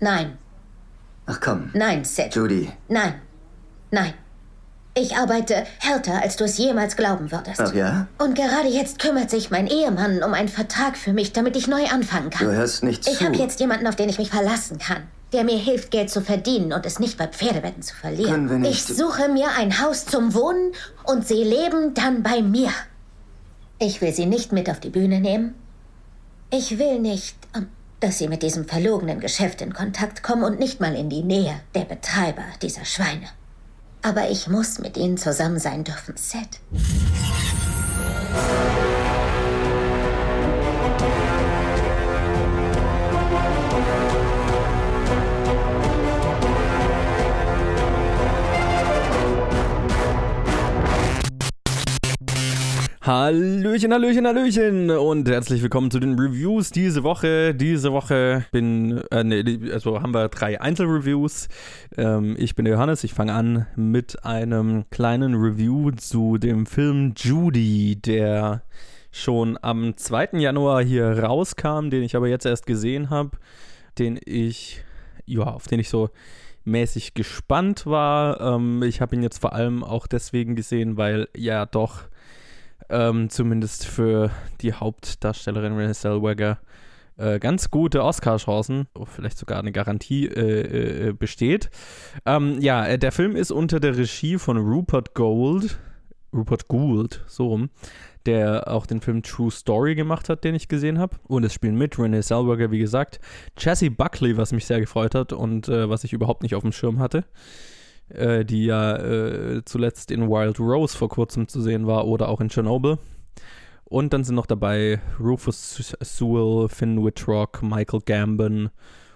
Nein. Ach komm. Nein, Sid. Judy. Nein. Nein. Ich arbeite härter, als du es jemals glauben würdest. Ach ja? Und gerade jetzt kümmert sich mein Ehemann um einen Vertrag für mich, damit ich neu anfangen kann. Du hörst nicht ich zu. habe jetzt jemanden, auf den ich mich verlassen kann, der mir hilft, Geld zu verdienen und es nicht bei Pferdewetten zu verlieren. Können wir nicht- Ich suche mir ein Haus zum Wohnen und sie leben dann bei mir. Ich will sie nicht mit auf die Bühne nehmen. Ich will nicht, ähm, dass sie mit diesem verlogenen Geschäft in Kontakt kommen und nicht mal in die Nähe der Betreiber dieser Schweine. Aber ich muss mit ihnen zusammen sein dürfen, Seth. Hallöchen, Hallöchen, Hallöchen und herzlich willkommen zu den Reviews diese Woche. Diese Woche bin, äh, nee, also haben wir drei Einzelreviews. Ähm, ich bin der Johannes, ich fange an mit einem kleinen Review zu dem Film Judy, der schon am 2. Januar hier rauskam, den ich aber jetzt erst gesehen habe, den ich, ja, auf den ich so mäßig gespannt war. Ähm, ich habe ihn jetzt vor allem auch deswegen gesehen, weil ja doch ähm, zumindest für die Hauptdarstellerin Renée Zellweger äh, ganz gute Oscar-Chancen, vielleicht sogar eine Garantie äh, äh, besteht. Ähm, ja, äh, der Film ist unter der Regie von Rupert Gould, Rupert Gould, so rum, der auch den Film True Story gemacht hat, den ich gesehen habe. Und es spielen mit Renée Zellweger, wie gesagt, Jessie Buckley, was mich sehr gefreut hat und äh, was ich überhaupt nicht auf dem Schirm hatte äh, die ja äh, zuletzt in Wild Rose vor kurzem zu sehen war oder auch in Chernobyl. Und dann sind noch dabei Rufus Sewell, Finn Wittrock, Michael Gambon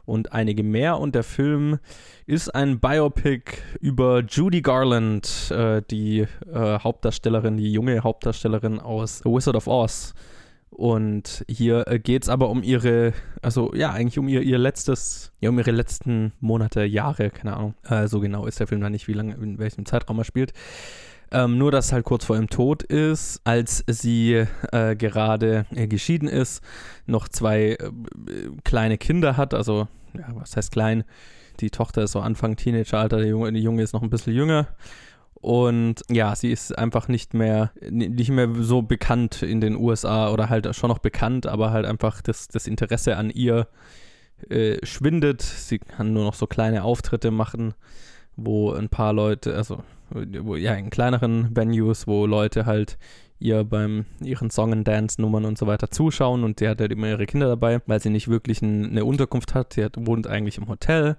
und einige mehr. Und der Film ist ein Biopic über Judy Garland, äh, die äh, Hauptdarstellerin, die junge Hauptdarstellerin aus The Wizard of Oz. Und hier äh, geht es aber um ihre, also ja, eigentlich um ihr, ihr letztes, ja, um ihre letzten Monate, Jahre, keine Ahnung. Äh, so genau ist der Film da nicht, wie lange, in welchem Zeitraum er spielt. Ähm, nur, dass halt kurz vor ihrem Tod ist, als sie äh, gerade äh, geschieden ist, noch zwei äh, kleine Kinder hat, also, ja, was heißt klein? Die Tochter ist so Anfang Teenageralter, der Junge, die Junge ist noch ein bisschen jünger. Und ja, sie ist einfach nicht mehr, nicht mehr so bekannt in den USA oder halt schon noch bekannt, aber halt einfach das, das Interesse an ihr äh, schwindet. Sie kann nur noch so kleine Auftritte machen, wo ein paar Leute, also wo, ja, in kleineren Venues, wo Leute halt ihr beim ihren Song and Dance Nummern und so weiter zuschauen und sie hat halt immer ihre Kinder dabei, weil sie nicht wirklich ein, eine Unterkunft hat. Sie hat, wohnt eigentlich im Hotel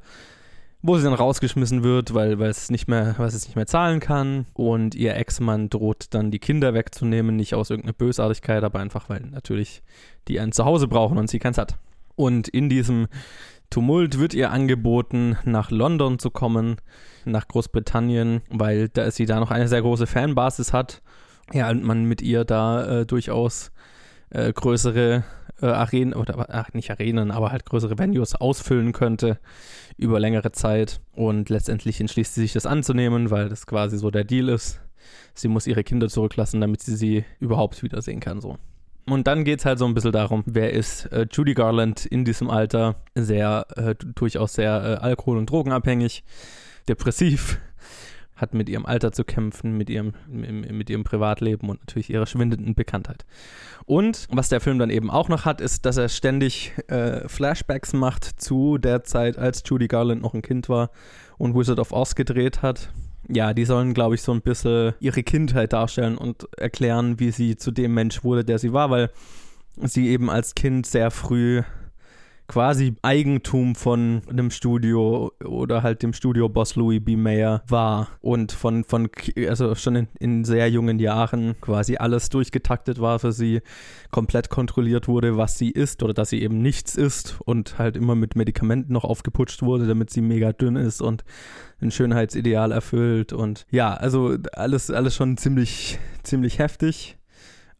wo sie dann rausgeschmissen wird, weil, es nicht mehr, weil es nicht mehr zahlen kann. Und ihr Ex-Mann droht dann die Kinder wegzunehmen, nicht aus irgendeiner Bösartigkeit, aber einfach, weil natürlich die ein Zuhause brauchen und sie keins hat. Und in diesem Tumult wird ihr angeboten, nach London zu kommen, nach Großbritannien, weil da sie da noch eine sehr große Fanbasis hat. Ja, und man mit ihr da äh, durchaus äh, größere äh, Arenen, oder ach, nicht Arenen, aber halt größere Venues ausfüllen könnte über längere Zeit. Und letztendlich entschließt sie sich das anzunehmen, weil das quasi so der Deal ist. Sie muss ihre Kinder zurücklassen, damit sie sie überhaupt wiedersehen kann, so. Und dann geht es halt so ein bisschen darum, wer ist äh, Judy Garland in diesem Alter, sehr, äh, durchaus sehr äh, alkohol- und drogenabhängig, depressiv, hat mit ihrem Alter zu kämpfen, mit ihrem, mit ihrem Privatleben und natürlich ihrer schwindenden Bekanntheit. Und was der Film dann eben auch noch hat, ist, dass er ständig äh, Flashbacks macht zu der Zeit, als Judy Garland noch ein Kind war und Wizard of Oz gedreht hat. Ja, die sollen, glaube ich, so ein bisschen ihre Kindheit darstellen und erklären, wie sie zu dem Mensch wurde, der sie war, weil sie eben als Kind sehr früh quasi Eigentum von einem Studio oder halt dem Studioboss Louis B. Mayer war und von, von also schon in, in, sehr jungen Jahren quasi alles durchgetaktet war für sie, komplett kontrolliert wurde, was sie isst oder dass sie eben nichts isst und halt immer mit Medikamenten noch aufgeputscht wurde, damit sie mega dünn ist und ein Schönheitsideal erfüllt und ja, also alles, alles schon ziemlich, ziemlich heftig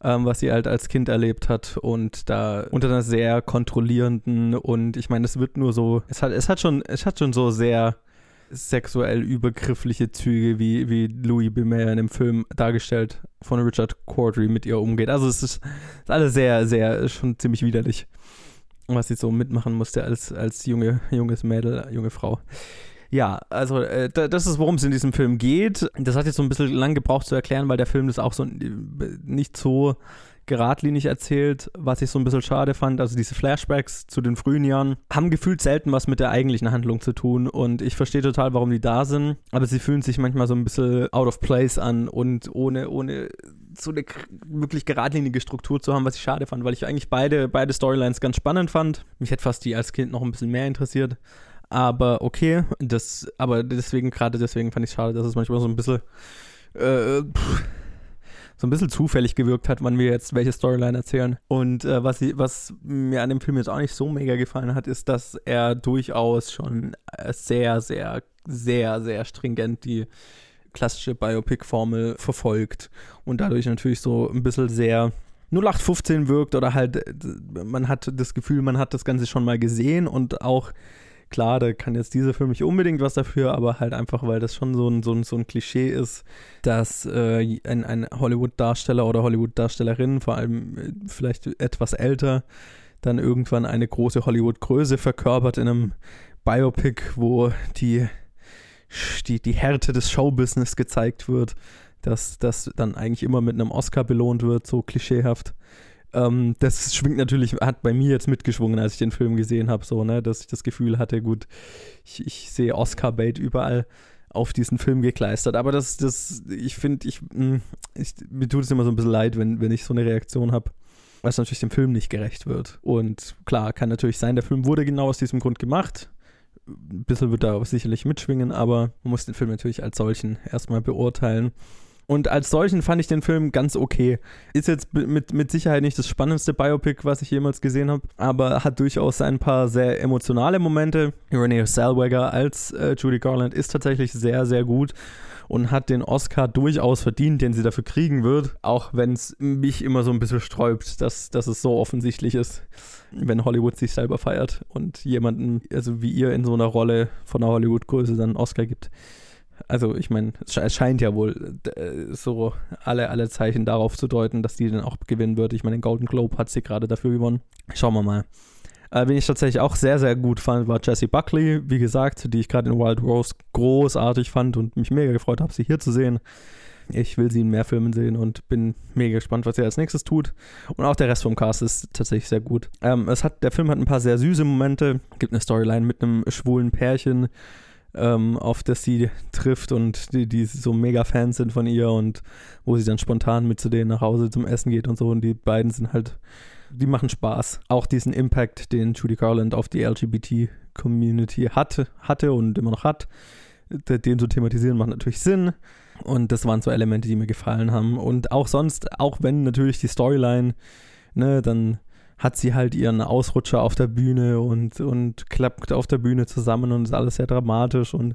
ähm, was sie halt als Kind erlebt hat und da unter einer sehr kontrollierenden und ich meine, es wird nur so, es hat, es hat schon, es hat schon so sehr sexuell übergriffliche Züge, wie, wie Louis B. Mayer in dem Film dargestellt von Richard Cordry mit ihr umgeht. Also es ist, ist alles sehr, sehr, schon ziemlich widerlich. was sie so mitmachen musste als, als junge, junges Mädel, junge Frau. Ja, also äh, das ist, worum es in diesem Film geht. Das hat jetzt so ein bisschen lang gebraucht zu erklären, weil der Film das auch so nicht so geradlinig erzählt, was ich so ein bisschen schade fand. Also diese Flashbacks zu den frühen Jahren haben gefühlt selten was mit der eigentlichen Handlung zu tun und ich verstehe total, warum die da sind, aber sie fühlen sich manchmal so ein bisschen out of place an und ohne, ohne so eine wirklich geradlinige Struktur zu haben, was ich schade fand, weil ich eigentlich beide, beide Storylines ganz spannend fand. Mich hätte fast die als Kind noch ein bisschen mehr interessiert. Aber okay, das, aber deswegen, gerade deswegen fand ich schade, dass es manchmal so ein bisschen äh, pff, so ein bisschen zufällig gewirkt hat, wann wir jetzt welche Storyline erzählen. Und äh, was, was mir an dem Film jetzt auch nicht so mega gefallen hat, ist, dass er durchaus schon äh, sehr, sehr, sehr, sehr stringent die klassische Biopic-Formel verfolgt und dadurch natürlich so ein bisschen sehr 0815 wirkt oder halt äh, man hat das Gefühl, man hat das Ganze schon mal gesehen und auch Klar, da kann jetzt dieser Film nicht unbedingt was dafür, aber halt einfach, weil das schon so ein, so ein, so ein Klischee ist, dass äh, ein, ein Hollywood-Darsteller oder Hollywood-Darstellerin, vor allem äh, vielleicht etwas älter, dann irgendwann eine große Hollywood-Größe verkörpert in einem Biopic, wo die, die, die Härte des Showbusiness gezeigt wird, dass das dann eigentlich immer mit einem Oscar belohnt wird, so klischeehaft. Ähm, das schwingt natürlich, hat bei mir jetzt mitgeschwungen, als ich den Film gesehen habe, so, ne, dass ich das Gefühl hatte, gut, ich, ich sehe Oscar-Bait überall auf diesen Film gekleistert. Aber das, das, ich finde, ich, hm, ich, mir tut es immer so ein bisschen leid, wenn, wenn ich so eine Reaktion habe, was natürlich dem Film nicht gerecht wird. Und klar, kann natürlich sein, der Film wurde genau aus diesem Grund gemacht. Ein bisschen wird da sicherlich mitschwingen, aber man muss den Film natürlich als solchen erstmal beurteilen. Und als solchen fand ich den Film ganz okay. Ist jetzt mit, mit Sicherheit nicht das spannendste Biopic, was ich jemals gesehen habe, aber hat durchaus ein paar sehr emotionale Momente. Renee Zellweger als äh, Judy Garland ist tatsächlich sehr, sehr gut und hat den Oscar durchaus verdient, den sie dafür kriegen wird, auch wenn es mich immer so ein bisschen sträubt, dass, dass es so offensichtlich ist, wenn Hollywood sich selber feiert und jemanden, also wie ihr in so einer Rolle von einer Hollywood-Größe dann einen Oscar gibt also ich meine, es scheint ja wohl äh, so alle, alle Zeichen darauf zu deuten, dass die dann auch gewinnen wird. Ich meine, den Golden Globe hat sie gerade dafür gewonnen. Schauen wir mal. Äh, wen ich tatsächlich auch sehr, sehr gut fand, war Jessie Buckley, wie gesagt, die ich gerade in Wild Rose großartig fand und mich mega gefreut habe, sie hier zu sehen. Ich will sie in mehr Filmen sehen und bin mega gespannt, was sie als nächstes tut. Und auch der Rest vom Cast ist tatsächlich sehr gut. Ähm, es hat, der Film hat ein paar sehr süße Momente. Gibt eine Storyline mit einem schwulen Pärchen, ähm, auf das sie trifft und die, die so mega Fans sind von ihr und wo sie dann spontan mit zu denen nach Hause zum Essen geht und so. Und die beiden sind halt, die machen Spaß. Auch diesen Impact, den Judy Garland auf die LGBT-Community hatte, hatte und immer noch hat, den zu thematisieren, macht natürlich Sinn. Und das waren so Elemente, die mir gefallen haben. Und auch sonst, auch wenn natürlich die Storyline, ne, dann hat sie halt ihren Ausrutscher auf der Bühne und, und klappt auf der Bühne zusammen und ist alles sehr dramatisch und,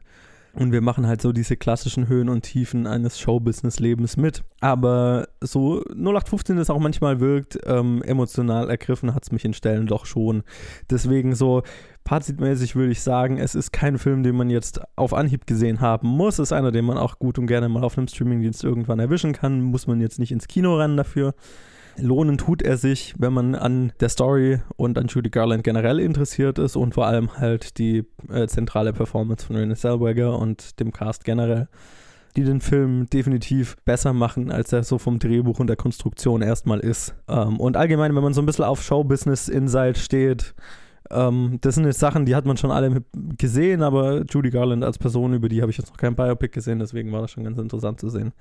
und wir machen halt so diese klassischen Höhen und Tiefen eines Showbusiness-Lebens mit. Aber so 0815 es auch manchmal wirkt, ähm, emotional ergriffen hat es mich in Stellen doch schon. Deswegen so fazitmäßig würde ich sagen, es ist kein Film, den man jetzt auf Anhieb gesehen haben muss. Es ist einer, den man auch gut und gerne mal auf einem Streamingdienst irgendwann erwischen kann. Muss man jetzt nicht ins Kino rennen dafür. Lohnen tut er sich, wenn man an der Story und an Judy Garland generell interessiert ist und vor allem halt die äh, zentrale Performance von Renée Zellweger und dem Cast generell, die den Film definitiv besser machen, als er so vom Drehbuch und der Konstruktion erstmal ist. Ähm, und allgemein, wenn man so ein bisschen auf Showbusiness-Insight steht, ähm, das sind jetzt Sachen, die hat man schon alle gesehen, aber Judy Garland als Person, über die habe ich jetzt noch kein Biopic gesehen, deswegen war das schon ganz interessant zu sehen.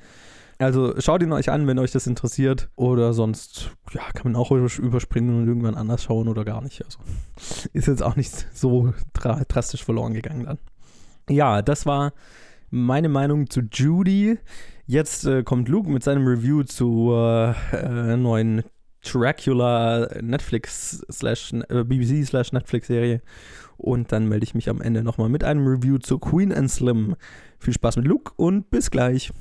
Also schaut ihn euch an, wenn euch das interessiert. Oder sonst, ja, kann man auch überspringen und irgendwann anders schauen oder gar nicht. Also ist jetzt auch nicht so drastisch verloren gegangen dann. Ja, das war meine Meinung zu Judy. Jetzt äh, kommt Luke mit seinem Review zur äh, neuen Dracula Netflix slash äh, BBC slash Netflix Serie. Und dann melde ich mich am Ende nochmal mit einem Review zu Queen and Slim. Viel Spaß mit Luke und bis gleich.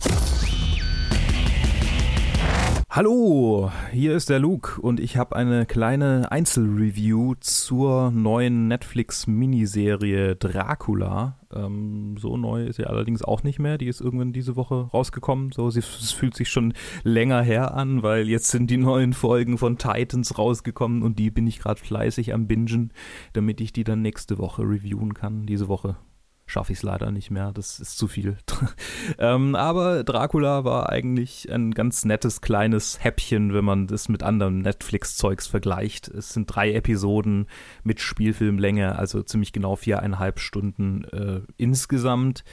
Hallo, hier ist der Luke und ich habe eine kleine Einzelreview zur neuen Netflix-Miniserie Dracula Ähm, so neu ist sie allerdings auch nicht mehr. Die ist irgendwann diese Woche rausgekommen. So, sie, es fühlt sich schon länger her an, weil jetzt sind die neuen Folgen von Titans rausgekommen und die bin ich gerade fleißig am Bingen, damit ich die dann nächste Woche reviewen kann. Diese Woche schaffe ich es leider nicht mehr. Das ist zu viel. ähm, aber Dracula war eigentlich ein ganz nettes kleines Häppchen, wenn man das mit anderen Netflix-Zeugs vergleicht. Es sind drei Episoden mit Spielfilmlänge, also ziemlich genau viereinhalb Stunden äh, insgesamt.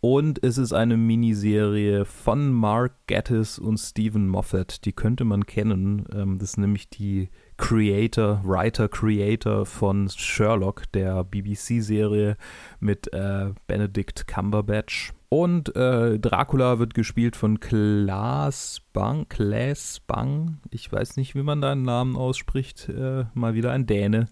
Und es ist eine Miniserie von Mark Gattis und Stephen Moffat. Die könnte man kennen. Ähm, das ist nämlich die Creator, Writer, Creator von Sherlock, der BBC-Serie mit äh, Benedict Cumberbatch. Und äh, Dracula wird gespielt von Klaas Bang, Klaas Bang. Ich weiß nicht, wie man deinen Namen ausspricht. Äh, mal wieder ein Däne.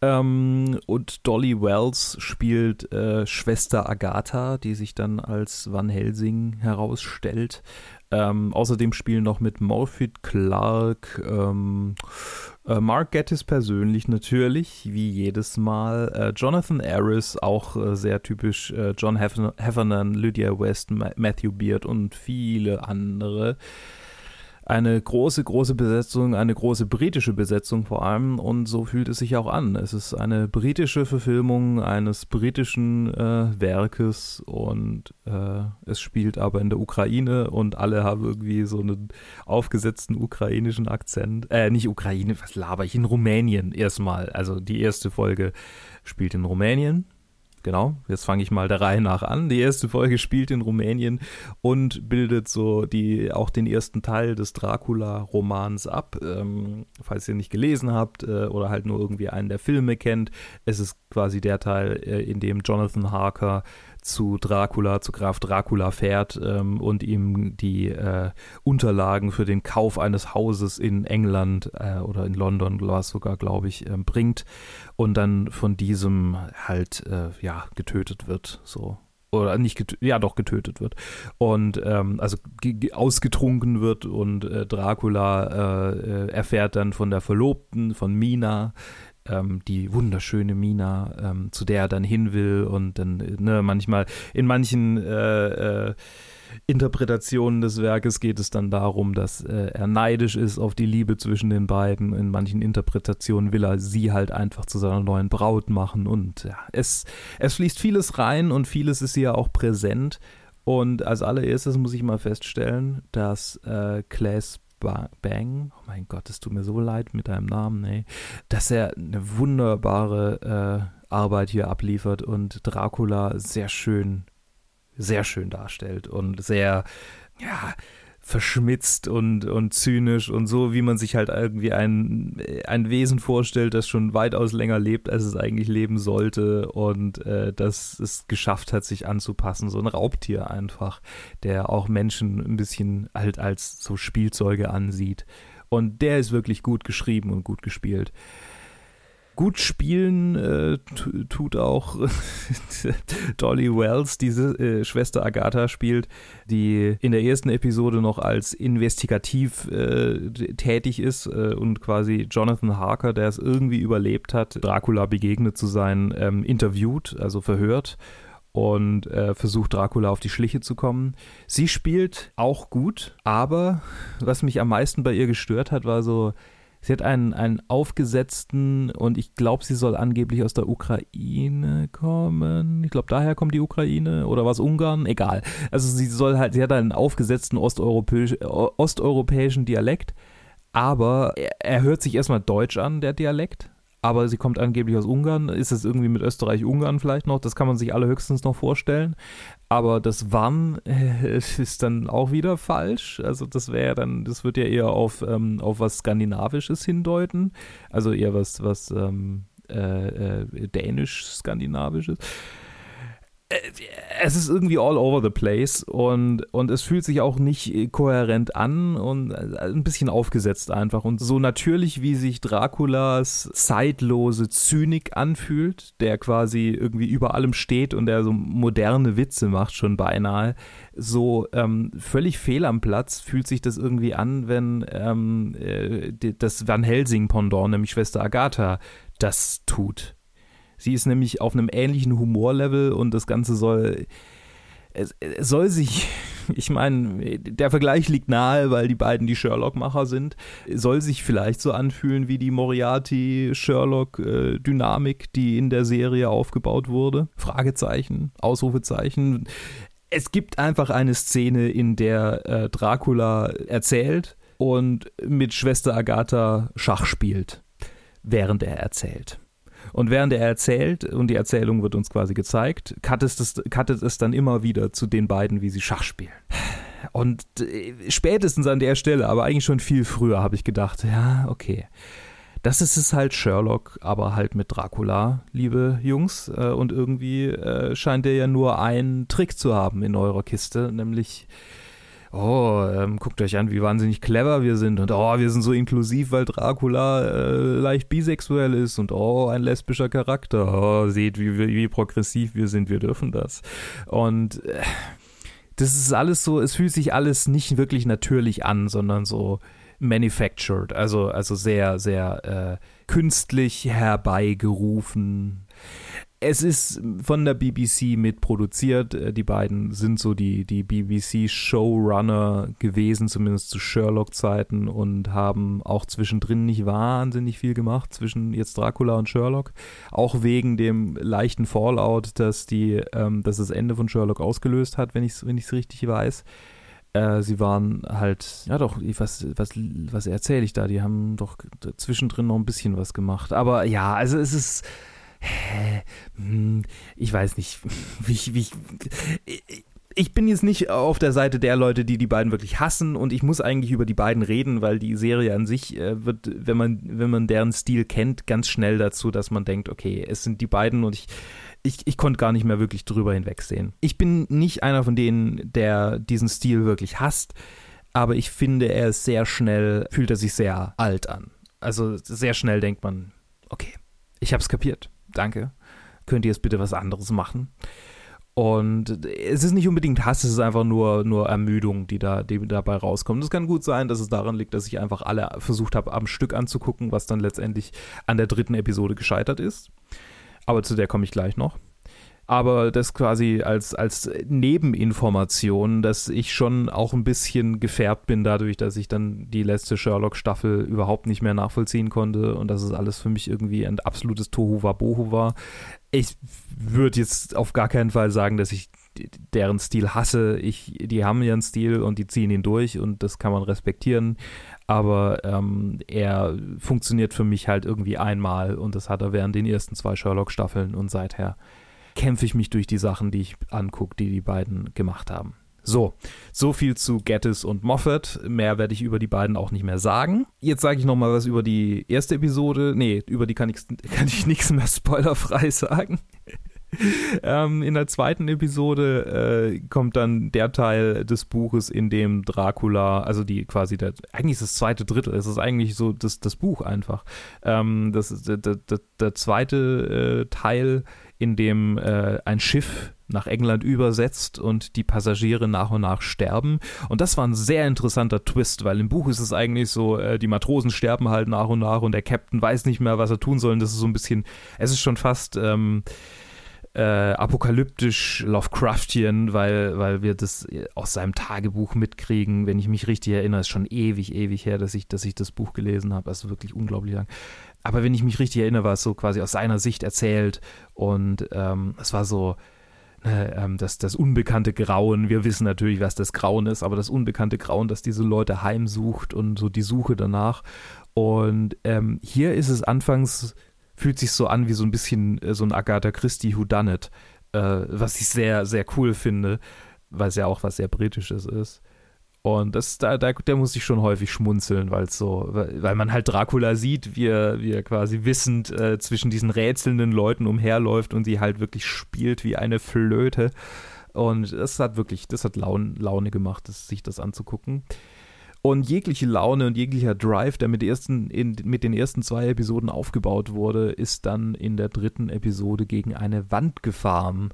Ähm, und Dolly Wells spielt äh, Schwester Agatha, die sich dann als Van Helsing herausstellt. Ähm, außerdem spielen noch mit Morphy Clark, ähm, äh, Mark Gettis persönlich natürlich, wie jedes Mal. Äh, Jonathan Harris, auch äh, sehr typisch. Äh, John Heffernan, Lydia West, Ma Matthew Beard und viele andere eine große, große Besetzung, eine große britische Besetzung vor allem und so fühlt es sich auch an. Es ist eine britische Verfilmung eines britischen äh, Werkes und äh, es spielt aber in der Ukraine und alle haben irgendwie so einen aufgesetzten ukrainischen Akzent. Äh, nicht Ukraine, was laber ich, in Rumänien erstmal. Also die erste Folge spielt in Rumänien Genau, jetzt fange ich mal der Reihe nach an. Die erste Folge spielt in Rumänien und bildet so die auch den ersten Teil des Dracula-Romans ab. Ähm, falls ihr nicht gelesen habt äh, oder halt nur irgendwie einen der Filme kennt, es ist quasi der Teil, äh, in dem Jonathan Harker zu Dracula, zu Graf Dracula fährt ähm, und ihm die äh, Unterlagen für den Kauf eines Hauses in England äh, oder in London war es sogar, glaube ich, äh, bringt. Und dann von diesem halt äh, ja getötet wird, so. Oder nicht getötet, ja doch getötet wird. Und ähm, also ausgetrunken wird und äh, Dracula äh, erfährt dann von der Verlobten von Mina ähm, die wunderschöne Mina, ähm, zu der er dann hin will und dann, ne, manchmal, in manchen äh, äh, Interpretationen des Werkes geht es dann darum, dass äh, er neidisch ist auf die Liebe zwischen den beiden. In manchen Interpretationen will er sie halt einfach zu seiner neuen Braut machen und ja, es, es fließt vieles rein und vieles ist hier auch präsent. Und als allererstes muss ich mal feststellen, dass äh, Claes Bang, oh mein Gott, es tut mir so leid mit deinem Namen, ey, dass er eine wunderbare äh, Arbeit hier abliefert und Dracula sehr schön, sehr schön darstellt und sehr, ja, verschmitzt und, und zynisch und so, wie man sich halt irgendwie ein, ein Wesen vorstellt, das schon weitaus länger lebt, als es eigentlich leben sollte und äh, das es geschafft hat, sich anzupassen. So ein Raubtier einfach, der auch Menschen ein bisschen halt als so Spielzeuge ansieht. Und der ist wirklich gut geschrieben und gut gespielt. Gut spielen äh, tut auch Dolly Wells, diese äh, Schwester Agatha spielt, die in der ersten Episode noch als investigativ äh, tätig ist äh, und quasi Jonathan Harker, der es irgendwie überlebt hat, Dracula begegnet zu sein, ähm, interviewt, also verhört und äh, versucht Dracula auf die Schliche zu kommen. Sie spielt auch gut, aber was mich am meisten bei ihr gestört hat, war so, Sie hat einen, einen aufgesetzten und ich glaube, sie soll angeblich aus der Ukraine kommen. Ich glaube, daher kommt die Ukraine oder was Ungarn? Egal. Also sie soll halt, sie hat einen aufgesetzten osteuropäisch, osteuropäischen Dialekt, aber er, er hört sich erstmal deutsch an, der Dialekt aber sie kommt angeblich aus Ungarn. Ist es irgendwie mit Österreich-Ungarn vielleicht noch? Das kann man sich allerhöchstens noch vorstellen. Aber das Wann äh, ist dann auch wieder falsch. Also das wäre dann, das wird ja eher auf, ähm, auf was Skandinavisches hindeuten. Also eher was, was ähm, äh, äh, Dänisch-Skandinavisches. Äh, es ist irgendwie all over the place und, und es fühlt sich auch nicht kohärent an und äh, ein bisschen aufgesetzt einfach. Und so natürlich, wie sich Draculas zeitlose Zynik anfühlt, der quasi irgendwie über allem steht und der so moderne Witze macht, schon beinahe, so ähm, völlig fehl am Platz fühlt sich das irgendwie an, wenn ähm, äh, das Van Helsing-Pendant, nämlich Schwester Agatha, das tut Sie ist nämlich auf einem ähnlichen Humorlevel und das Ganze soll es, soll sich, ich meine, der Vergleich liegt nahe, weil die beiden die Sherlock-Macher sind, soll sich vielleicht so anfühlen wie die Moriarty-Sherlock-Dynamik, die in der Serie aufgebaut wurde. Fragezeichen, Ausrufezeichen. Es gibt einfach eine Szene, in der äh, Dracula erzählt und mit Schwester Agatha Schach spielt, während er erzählt. Und während er erzählt, und die Erzählung wird uns quasi gezeigt, cuttet es, cuttet es dann immer wieder zu den beiden, wie sie Schach spielen. Und äh, spätestens an der Stelle, aber eigentlich schon viel früher, habe ich gedacht, ja, okay. Das ist es halt Sherlock, aber halt mit Dracula, liebe Jungs. Äh, und irgendwie äh, scheint er ja nur einen Trick zu haben in eurer Kiste, nämlich oh, ähm, guckt euch an, wie wahnsinnig clever wir sind und oh, wir sind so inklusiv, weil Dracula äh, leicht bisexuell ist und oh, ein lesbischer Charakter. Oh, seht, wie, wie, wie progressiv wir sind, wir dürfen das. Und äh, das ist alles so, es fühlt sich alles nicht wirklich natürlich an, sondern so manufactured, also, also sehr, sehr äh, künstlich herbeigerufen es ist von der BBC mitproduziert. Äh, die beiden sind so die, die BBC-Showrunner gewesen, zumindest zu Sherlock-Zeiten und haben auch zwischendrin nicht wahnsinnig viel gemacht, zwischen jetzt Dracula und Sherlock. Auch wegen dem leichten Fallout, dass, die, ähm, dass das Ende von Sherlock ausgelöst hat, wenn ich es wenn richtig weiß. Äh, sie waren halt, ja doch, was, was, was erzähle ich da? Die haben doch zwischendrin noch ein bisschen was gemacht. Aber ja, also es ist hä, hm, ich weiß nicht, wie, wie, ich bin jetzt nicht auf der Seite der Leute, die die beiden wirklich hassen und ich muss eigentlich über die beiden reden, weil die Serie an sich äh, wird, wenn man, wenn man deren Stil kennt, ganz schnell dazu, dass man denkt, okay, es sind die beiden und ich, ich, ich konnte gar nicht mehr wirklich drüber hinwegsehen. Ich bin nicht einer von denen, der diesen Stil wirklich hasst, aber ich finde, er ist sehr schnell, fühlt er sich sehr alt an. Also sehr schnell denkt man, okay, ich habe es kapiert danke, könnt ihr jetzt bitte was anderes machen? Und es ist nicht unbedingt Hass, es ist einfach nur, nur Ermüdung, die, da, die dabei rauskommt. Es kann gut sein, dass es daran liegt, dass ich einfach alle versucht habe, am Stück anzugucken, was dann letztendlich an der dritten Episode gescheitert ist. Aber zu der komme ich gleich noch aber das quasi als, als Nebeninformation, dass ich schon auch ein bisschen gefärbt bin dadurch, dass ich dann die letzte Sherlock-Staffel überhaupt nicht mehr nachvollziehen konnte und dass es alles für mich irgendwie ein absolutes Tohu-Wabohu war. Ich würde jetzt auf gar keinen Fall sagen, dass ich deren Stil hasse. Ich, die haben ihren Stil und die ziehen ihn durch und das kann man respektieren. Aber ähm, er funktioniert für mich halt irgendwie einmal und das hat er während den ersten zwei Sherlock-Staffeln und seither kämpfe ich mich durch die Sachen, die ich angucke, die die beiden gemacht haben. So, so viel zu Gettis und Moffat. Mehr werde ich über die beiden auch nicht mehr sagen. Jetzt sage ich noch mal was über die erste Episode. Nee, über die kann ich, kann ich nichts mehr spoilerfrei sagen. ähm, in der zweiten Episode äh, kommt dann der Teil des Buches, in dem Dracula, also die quasi der, eigentlich ist das zweite Drittel, es ist eigentlich so das, das Buch einfach. Ähm, das der, der, der zweite äh, Teil, in dem äh, ein Schiff nach England übersetzt und die Passagiere nach und nach sterben. Und das war ein sehr interessanter Twist, weil im Buch ist es eigentlich so, äh, die Matrosen sterben halt nach und nach und der Captain weiß nicht mehr, was er tun soll. Und das ist so ein bisschen, es ist schon fast ähm, äh, apokalyptisch Lovecraftian, weil, weil wir das aus seinem Tagebuch mitkriegen. Wenn ich mich richtig erinnere, ist schon ewig, ewig her, dass ich, dass ich das Buch gelesen habe. Also wirklich unglaublich lang. Aber wenn ich mich richtig erinnere, war es so quasi aus seiner Sicht erzählt und ähm, es war so, ne, ähm, das, das unbekannte Grauen. Wir wissen natürlich, was das Grauen ist, aber das unbekannte Grauen, das diese Leute heimsucht und so die Suche danach. Und ähm, hier ist es anfangs, fühlt sich so an wie so ein bisschen äh, so ein Agatha Christie Whodunit, äh, was ich sehr, sehr cool finde, weil es ja auch was sehr Britisches ist. Und das, da, da, der muss ich schon häufig schmunzeln, weil so, weil man halt Dracula sieht, wie er, wie er quasi wissend äh, zwischen diesen rätselnden Leuten umherläuft und sie halt wirklich spielt wie eine Flöte. Und das hat wirklich, das hat Laune, Laune gemacht, das, sich das anzugucken. Und jegliche Laune und jeglicher Drive, der mit, ersten, in, mit den ersten zwei Episoden aufgebaut wurde, ist dann in der dritten Episode gegen eine Wand gefahren.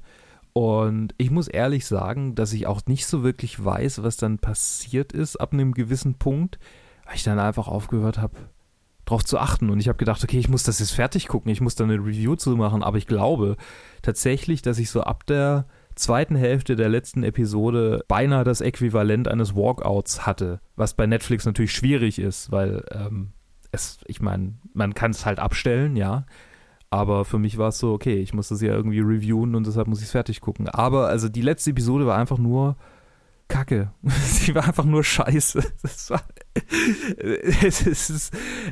Und ich muss ehrlich sagen, dass ich auch nicht so wirklich weiß, was dann passiert ist ab einem gewissen Punkt, weil ich dann einfach aufgehört habe, drauf zu achten. Und ich habe gedacht, okay, ich muss das jetzt fertig gucken, ich muss da eine Review zu machen. Aber ich glaube tatsächlich, dass ich so ab der zweiten Hälfte der letzten Episode beinahe das Äquivalent eines Walkouts hatte, was bei Netflix natürlich schwierig ist, weil ähm, es, ich meine, man kann es halt abstellen, ja. Aber für mich war es so, okay, ich muss das ja irgendwie reviewen und deshalb muss ich es fertig gucken. Aber also die letzte Episode war einfach nur Kacke. Sie war einfach nur scheiße. War, es, ist,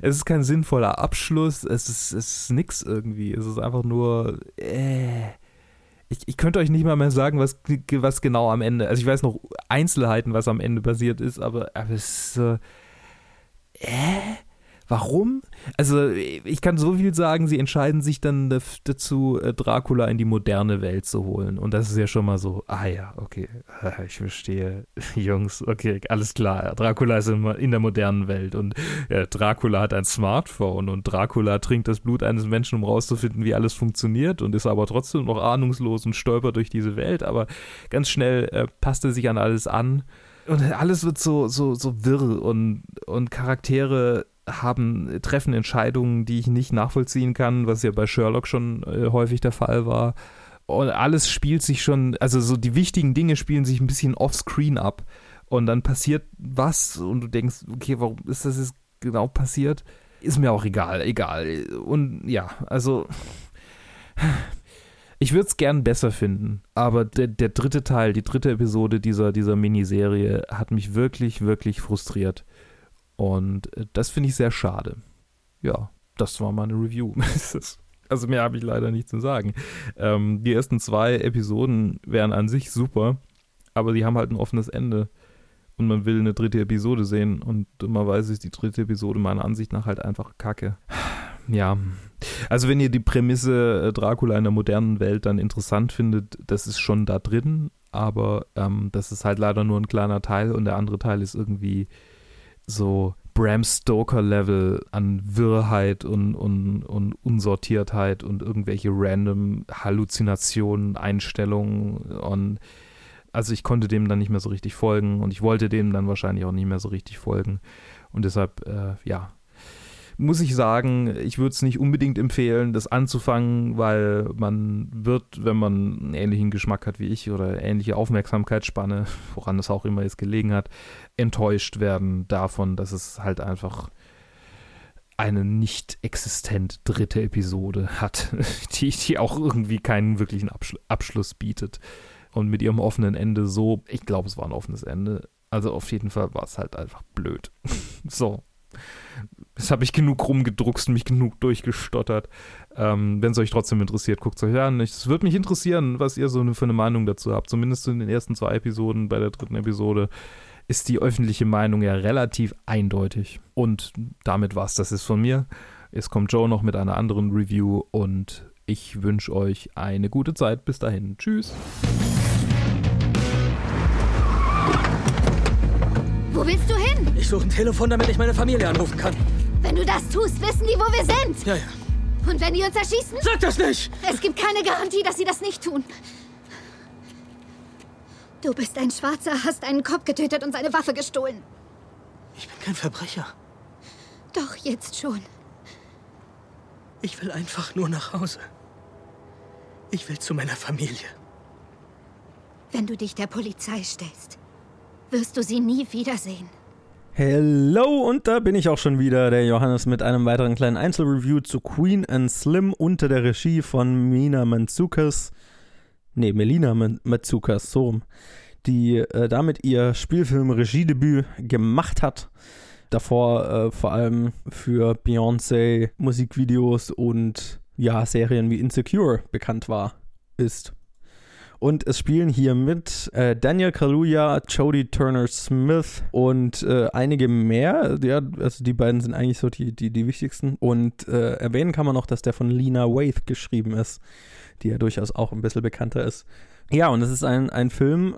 es ist kein sinnvoller Abschluss. Es ist, es ist nix irgendwie. Es ist einfach nur. Äh. Ich, ich könnte euch nicht mal mehr sagen, was, was genau am Ende. Also ich weiß noch Einzelheiten, was am Ende passiert ist, aber, aber es ist so. Äh? Warum? Also, ich kann so viel sagen, sie entscheiden sich dann dazu, äh, Dracula in die moderne Welt zu holen. Und das ist ja schon mal so, ah ja, okay, ich verstehe. Jungs, okay, alles klar. Dracula ist in der modernen Welt und ja, Dracula hat ein Smartphone und Dracula trinkt das Blut eines Menschen, um rauszufinden, wie alles funktioniert und ist aber trotzdem noch ahnungslos und stolpert durch diese Welt. Aber ganz schnell äh, passt er sich an alles an. Und alles wird so, so, so wirr und, und Charaktere haben, treffen Entscheidungen, die ich nicht nachvollziehen kann, was ja bei Sherlock schon äh, häufig der Fall war. Und alles spielt sich schon, also so die wichtigen Dinge spielen sich ein bisschen offscreen ab. Und dann passiert was und du denkst, okay, warum ist das jetzt genau passiert? Ist mir auch egal, egal. Und ja, also ich würde es gern besser finden, aber der, der dritte Teil, die dritte Episode dieser, dieser Miniserie hat mich wirklich, wirklich frustriert. Und äh, das finde ich sehr schade. Ja, das war meine Review. also mehr habe ich leider nicht zu sagen. Ähm, die ersten zwei Episoden wären an sich super, aber die haben halt ein offenes Ende. Und man will eine dritte Episode sehen und dummerweise ist die dritte Episode meiner Ansicht nach halt einfach kacke. Ja, also wenn ihr die Prämisse äh, Dracula in der modernen Welt dann interessant findet, das ist schon da drin, aber ähm, das ist halt leider nur ein kleiner Teil und der andere Teil ist irgendwie so Bram Stoker-Level an Wirrheit und, und, und Unsortiertheit und irgendwelche random Halluzinationen, Einstellungen und also ich konnte dem dann nicht mehr so richtig folgen und ich wollte dem dann wahrscheinlich auch nicht mehr so richtig folgen. Und deshalb, äh, ja, muss ich sagen, ich würde es nicht unbedingt empfehlen, das anzufangen, weil man wird, wenn man einen ähnlichen Geschmack hat wie ich oder ähnliche Aufmerksamkeitsspanne, woran es auch immer jetzt gelegen hat, enttäuscht werden davon, dass es halt einfach eine nicht existent dritte Episode hat, die, die auch irgendwie keinen wirklichen Abschl Abschluss bietet. Und mit ihrem offenen Ende so, ich glaube, es war ein offenes Ende. Also auf jeden Fall war es halt einfach blöd. so, Jetzt habe ich genug rumgedruckst und mich genug durchgestottert. Ähm, Wenn es euch trotzdem interessiert, guckt es euch an. Es würde mich interessieren, was ihr so für eine Meinung dazu habt. Zumindest in den ersten zwei Episoden, bei der dritten Episode ist die öffentliche Meinung ja relativ eindeutig. Und damit war es das ist von mir. Es kommt Joe noch mit einer anderen Review und ich wünsche euch eine gute Zeit. Bis dahin. Tschüss. Wo willst du hin? Ich suche ein Telefon, damit ich meine Familie anrufen kann. Wenn du das tust, wissen die, wo wir sind. Ja, ja. Und wenn die uns erschießen? Sag das nicht! Es gibt keine Garantie, dass sie das nicht tun. Du bist ein Schwarzer, hast einen Kopf getötet und seine Waffe gestohlen. Ich bin kein Verbrecher. Doch, jetzt schon. Ich will einfach nur nach Hause. Ich will zu meiner Familie. Wenn du dich der Polizei stellst, wirst du sie nie wiedersehen. Hello, und da bin ich auch schon wieder, der Johannes, mit einem weiteren kleinen Einzelreview zu Queen and Slim unter der Regie von Mina Manzukas. Nee, Melina Manzukas, so. Die äh, damit ihr Spielfilm-Regiedebüt gemacht hat. Davor äh, vor allem für Beyoncé Musikvideos und ja, Serien wie Insecure bekannt war, ist. Und es spielen hier mit äh, Daniel Kaluuya, Jodie Turner Smith und äh, einige mehr. Ja, also die beiden sind eigentlich so die, die, die wichtigsten. Und äh, erwähnen kann man noch, dass der von Lena Waithe geschrieben ist, die ja durchaus auch ein bisschen bekannter ist. Ja, und es ist ein, ein Film,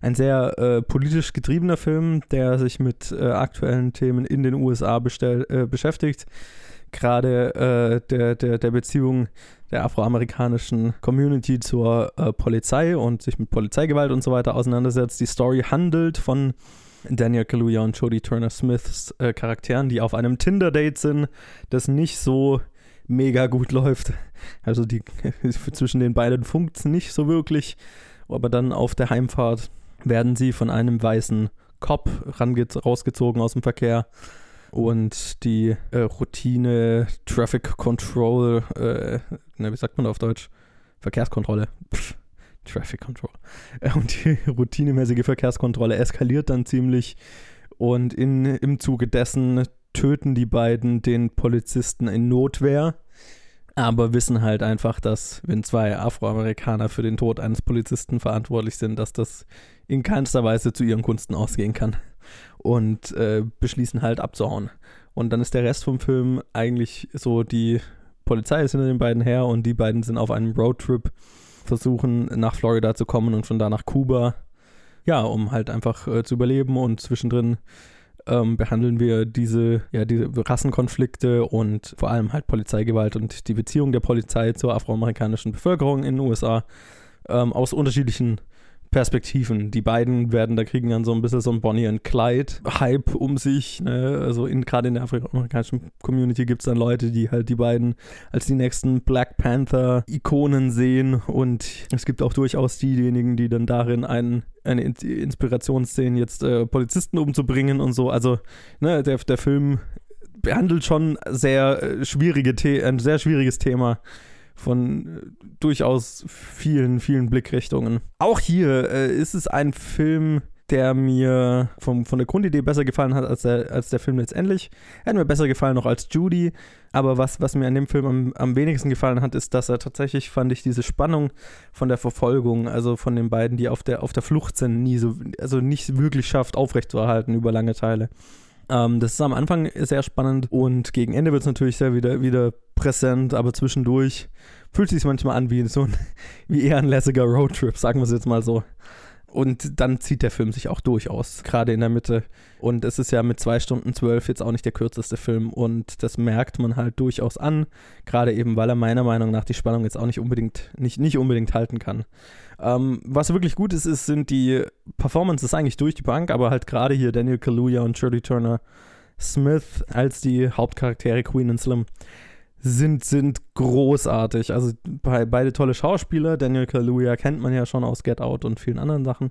ein sehr äh, politisch getriebener Film, der sich mit äh, aktuellen Themen in den USA bestell, äh, beschäftigt gerade äh, der, der, der Beziehung der afroamerikanischen Community zur äh, Polizei und sich mit Polizeigewalt und so weiter auseinandersetzt. Die Story handelt von Daniel Kaluuya und Jodie Turner Smiths äh, Charakteren, die auf einem Tinder-Date sind, das nicht so mega gut läuft. Also die zwischen den beiden funkt es nicht so wirklich, aber dann auf der Heimfahrt werden sie von einem weißen Cop rausgezogen aus dem Verkehr und die äh, Routine Traffic Control, äh, na, wie sagt man auf Deutsch? Verkehrskontrolle. Pff, Traffic Control. Äh, und die routinemäßige Verkehrskontrolle eskaliert dann ziemlich und in, im Zuge dessen töten die beiden den Polizisten in Notwehr, aber wissen halt einfach, dass wenn zwei Afroamerikaner für den Tod eines Polizisten verantwortlich sind, dass das in keinster Weise zu ihren Gunsten ausgehen kann und äh, beschließen halt abzuhauen. Und dann ist der Rest vom Film eigentlich so, die Polizei ist hinter den beiden her und die beiden sind auf einem Roadtrip, versuchen nach Florida zu kommen und von da nach Kuba. Ja, um halt einfach äh, zu überleben und zwischendrin ähm, behandeln wir diese, ja, diese Rassenkonflikte und vor allem halt Polizeigewalt und die Beziehung der Polizei zur afroamerikanischen Bevölkerung in den USA ähm, aus unterschiedlichen Perspektiven. Die beiden werden, da kriegen dann so ein bisschen so ein Bonnie and Clyde-Hype um sich. Ne? Also gerade in der afroamerikanischen Community gibt es dann Leute, die halt die beiden als die nächsten Black Panther-Ikonen sehen. Und es gibt auch durchaus diejenigen, die dann darin einen eine Inspiration sehen, jetzt äh, Polizisten umzubringen und so. Also, ne, der, der Film behandelt schon sehr äh, schwierige The ein sehr schwieriges Thema von äh, durchaus vielen, vielen Blickrichtungen. Auch hier äh, ist es ein Film, der mir vom, von der Grundidee besser gefallen hat als der, als der Film letztendlich. Er hat mir besser gefallen noch als Judy. Aber was, was mir an dem Film am, am wenigsten gefallen hat, ist, dass er tatsächlich, fand ich, diese Spannung von der Verfolgung, also von den beiden, die auf der, auf der Flucht sind, nie so, also nicht wirklich schafft, aufrechtzuerhalten über lange Teile. Ähm, das ist am Anfang sehr spannend und gegen Ende wird es natürlich sehr wieder, wieder präsent, aber zwischendurch fühlt es sich manchmal an wie so ein, wie eher ein lässiger Roadtrip, sagen wir es jetzt mal so. Und dann zieht der Film sich auch durchaus, gerade in der Mitte. Und es ist ja mit zwei Stunden zwölf jetzt auch nicht der kürzeste Film. Und das merkt man halt durchaus an, gerade eben, weil er meiner Meinung nach die Spannung jetzt auch nicht unbedingt, nicht, nicht unbedingt halten kann. Ähm, was wirklich gut ist, ist, sind die Performances eigentlich durch die Bank, aber halt gerade hier Daniel Kaluuya und Shirley Turner Smith als die Hauptcharaktere Queen und Slim sind, sind großartig. Also be beide tolle Schauspieler. Daniel Kaluuya kennt man ja schon aus Get Out und vielen anderen Sachen.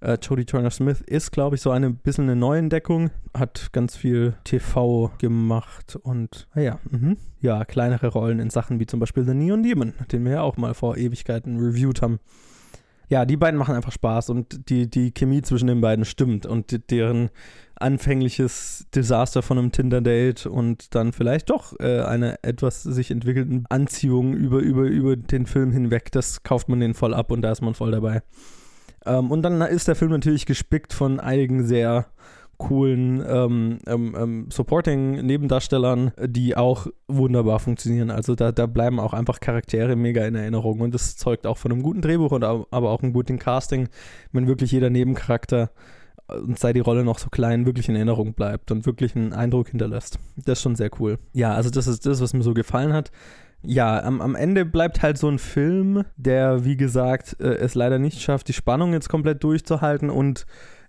Äh, Jodie Turner Smith ist, glaube ich, so eine bisschen eine Neuentdeckung. Hat ganz viel TV gemacht und, naja, ah mhm. ja, kleinere Rollen in Sachen wie zum Beispiel The Neon Demon, den wir ja auch mal vor Ewigkeiten reviewed haben ja, die beiden machen einfach Spaß und die, die Chemie zwischen den beiden stimmt und deren anfängliches Desaster von einem Tinder-Date und dann vielleicht doch äh, eine etwas sich entwickelnden Anziehung über, über, über den Film hinweg, das kauft man den voll ab und da ist man voll dabei. Ähm, und dann ist der Film natürlich gespickt von einigen sehr coolen ähm, ähm, ähm, Supporting-Nebendarstellern, die auch wunderbar funktionieren. Also da, da bleiben auch einfach Charaktere mega in Erinnerung und das zeugt auch von einem guten Drehbuch und aber auch einem guten Casting, wenn wirklich jeder Nebencharakter und sei die Rolle noch so klein, wirklich in Erinnerung bleibt und wirklich einen Eindruck hinterlässt. Das ist schon sehr cool. Ja, also das ist das, was mir so gefallen hat. Ja, am, am Ende bleibt halt so ein Film, der, wie gesagt, äh, es leider nicht schafft, die Spannung jetzt komplett durchzuhalten und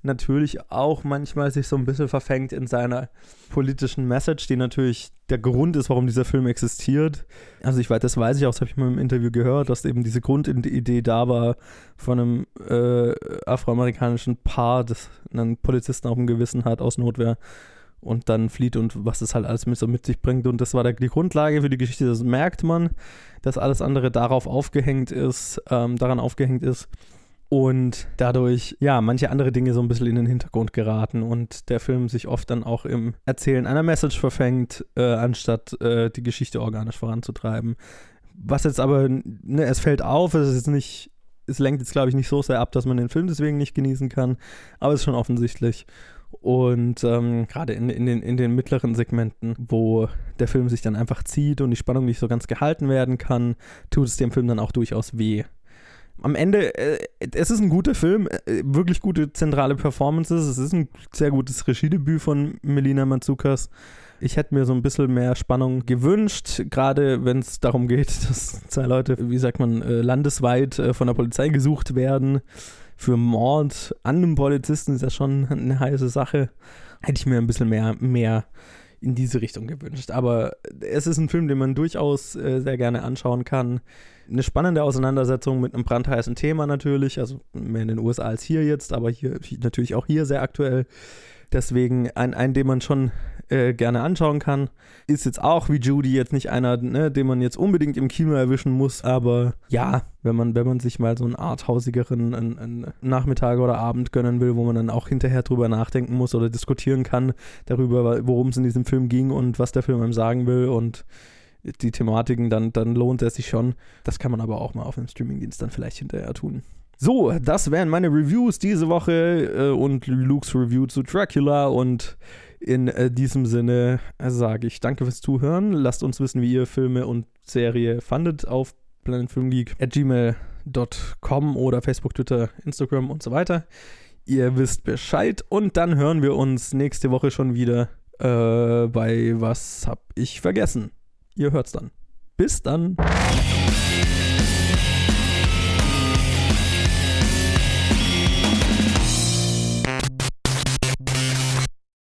natürlich auch manchmal sich so ein bisschen verfängt in seiner politischen Message, die natürlich der Grund ist, warum dieser Film existiert. Also ich weiß, das weiß ich auch, das habe ich mal im Interview gehört, dass eben diese Grundidee da war von einem äh, afroamerikanischen Paar, das einen Polizisten auf dem Gewissen hat aus Notwehr und dann flieht und was es halt alles mit, so mit sich bringt. Und das war die Grundlage für die Geschichte. Das merkt man, dass alles andere darauf aufgehängt ist, ähm, daran aufgehängt ist und dadurch, ja, manche andere Dinge so ein bisschen in den Hintergrund geraten und der Film sich oft dann auch im Erzählen einer Message verfängt, äh, anstatt äh, die Geschichte organisch voranzutreiben. Was jetzt aber, ne, es fällt auf, es ist nicht, es lenkt jetzt, glaube ich, nicht so sehr ab, dass man den Film deswegen nicht genießen kann, aber es ist schon offensichtlich. Und ähm, gerade in, in, den, in den mittleren Segmenten, wo der Film sich dann einfach zieht und die Spannung nicht so ganz gehalten werden kann, tut es dem Film dann auch durchaus weh am Ende, äh, es ist ein guter Film, äh, wirklich gute zentrale Performances. Es ist ein sehr gutes Regiedebüt von Melina Mazukas. Ich hätte mir so ein bisschen mehr Spannung gewünscht, gerade wenn es darum geht, dass zwei Leute, wie sagt man, äh, landesweit äh, von der Polizei gesucht werden. für Mord an einem Polizisten ist ja schon eine heiße Sache. Hätte ich mir ein bisschen mehr, mehr in diese Richtung gewünscht. Aber es ist ein Film, den man durchaus äh, sehr gerne anschauen kann. Eine spannende Auseinandersetzung mit einem brandheißen Thema natürlich, also mehr in den USA als hier jetzt, aber hier natürlich auch hier sehr aktuell. Deswegen ein, ein den man schon äh, gerne anschauen kann. Ist jetzt auch wie Judy jetzt nicht einer, ne, den man jetzt unbedingt im Kino erwischen muss, aber ja, wenn man, wenn man sich mal so einen arthausigeren einen, einen Nachmittag oder Abend gönnen will, wo man dann auch hinterher drüber nachdenken muss oder diskutieren kann darüber, worum es in diesem Film ging und was der Film einem sagen will und die Thematiken, dann, dann lohnt es sich schon. Das kann man aber auch mal auf einem Streamingdienst dann vielleicht hinterher tun. So, das wären meine Reviews diese Woche äh, und Luke's Review zu Dracula und in äh, diesem Sinne äh, sage ich danke fürs Zuhören. Lasst uns wissen, wie ihr Filme und Serie fandet auf planetfilmgeek.gmail.com oder Facebook, Twitter, Instagram und so weiter. Ihr wisst Bescheid und dann hören wir uns nächste Woche schon wieder äh, bei Was hab ich vergessen. Ihr hört's dann. Bis dann.